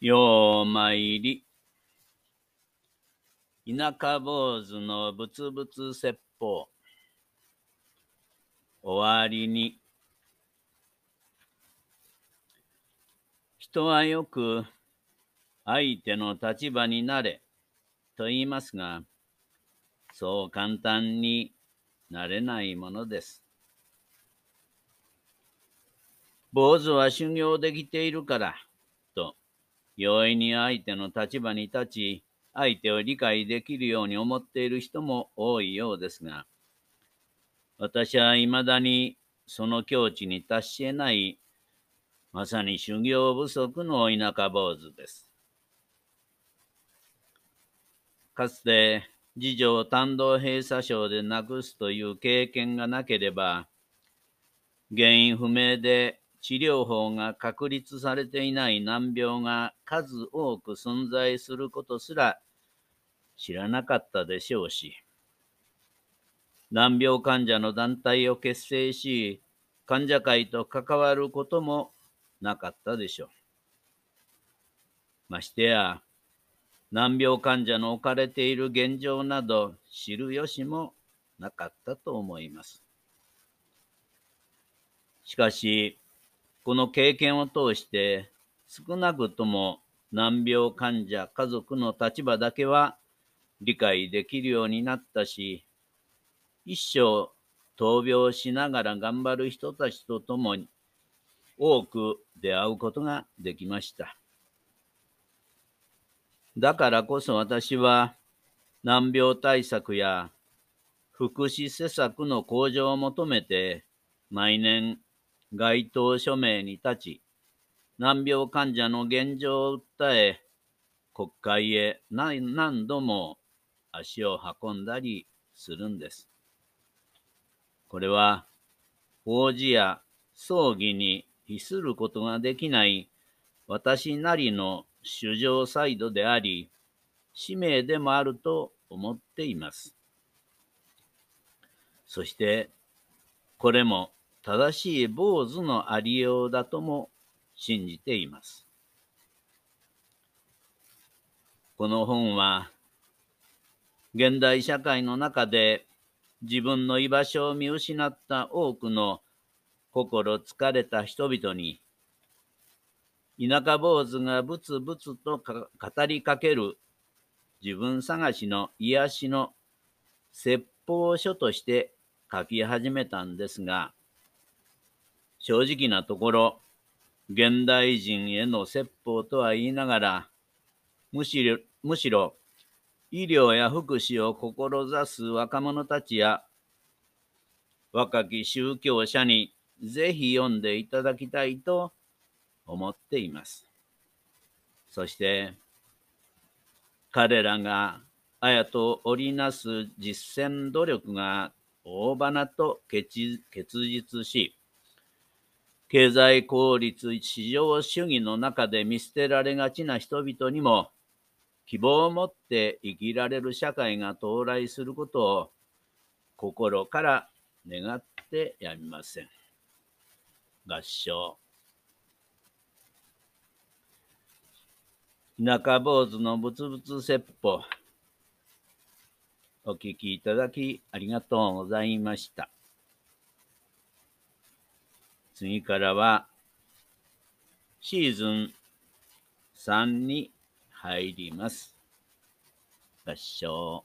ようまいり。田舎坊主のぶつぶつ説法。終わりに。人はよく相手の立場になれと言いますが、そう簡単になれないものです。坊主は修行できているから容易に相手の立場に立ち、相手を理解できるように思っている人も多いようですが、私は未だにその境地に達し得ない、まさに修行不足の田舎坊主です。かつて、次女を単道閉鎖症で亡くすという経験がなければ、原因不明で治療法が確立されていない難病が数多く存在することすら知らなかったでしょうし、難病患者の団体を結成し、患者会と関わることもなかったでしょう。ましてや、難病患者の置かれている現状など知る由もなかったと思います。しかし、この経験を通して、少なくとも難病患者家族の立場だけは理解できるようになったし、一生闘病しながら頑張る人たちと共に多く出会うことができました。だからこそ私は難病対策や福祉施策の向上を求めて毎年該当署名に立ち、難病患者の現状を訴え、国会へ何度も足を運んだりするんです。これは、法事や葬儀に比することができない私なりの主情サイドであり、使命でもあると思っています。そして、これも正しい坊主のありようだとも信じています。この本は、現代社会の中で自分の居場所を見失った多くの心疲れた人々に、田舎坊主がブツブツと語りかける自分探しの癒しの説法書として書き始めたんですが、正直なところ、現代人への説法とは言いながら、むしろ、むしろ医療や福祉を志す若者たちや若き宗教者にぜひ読んでいただきたいと思っています。そして、彼らがあやと織りなす実践努力が大花と結実し、経済効率市場主義の中で見捨てられがちな人々にも希望を持って生きられる社会が到来することを心から願ってやみません。合唱。田舎坊主のぶつぶつ説法。お聞きいただきありがとうございました。次からは、シーズン3に入ります。合唱。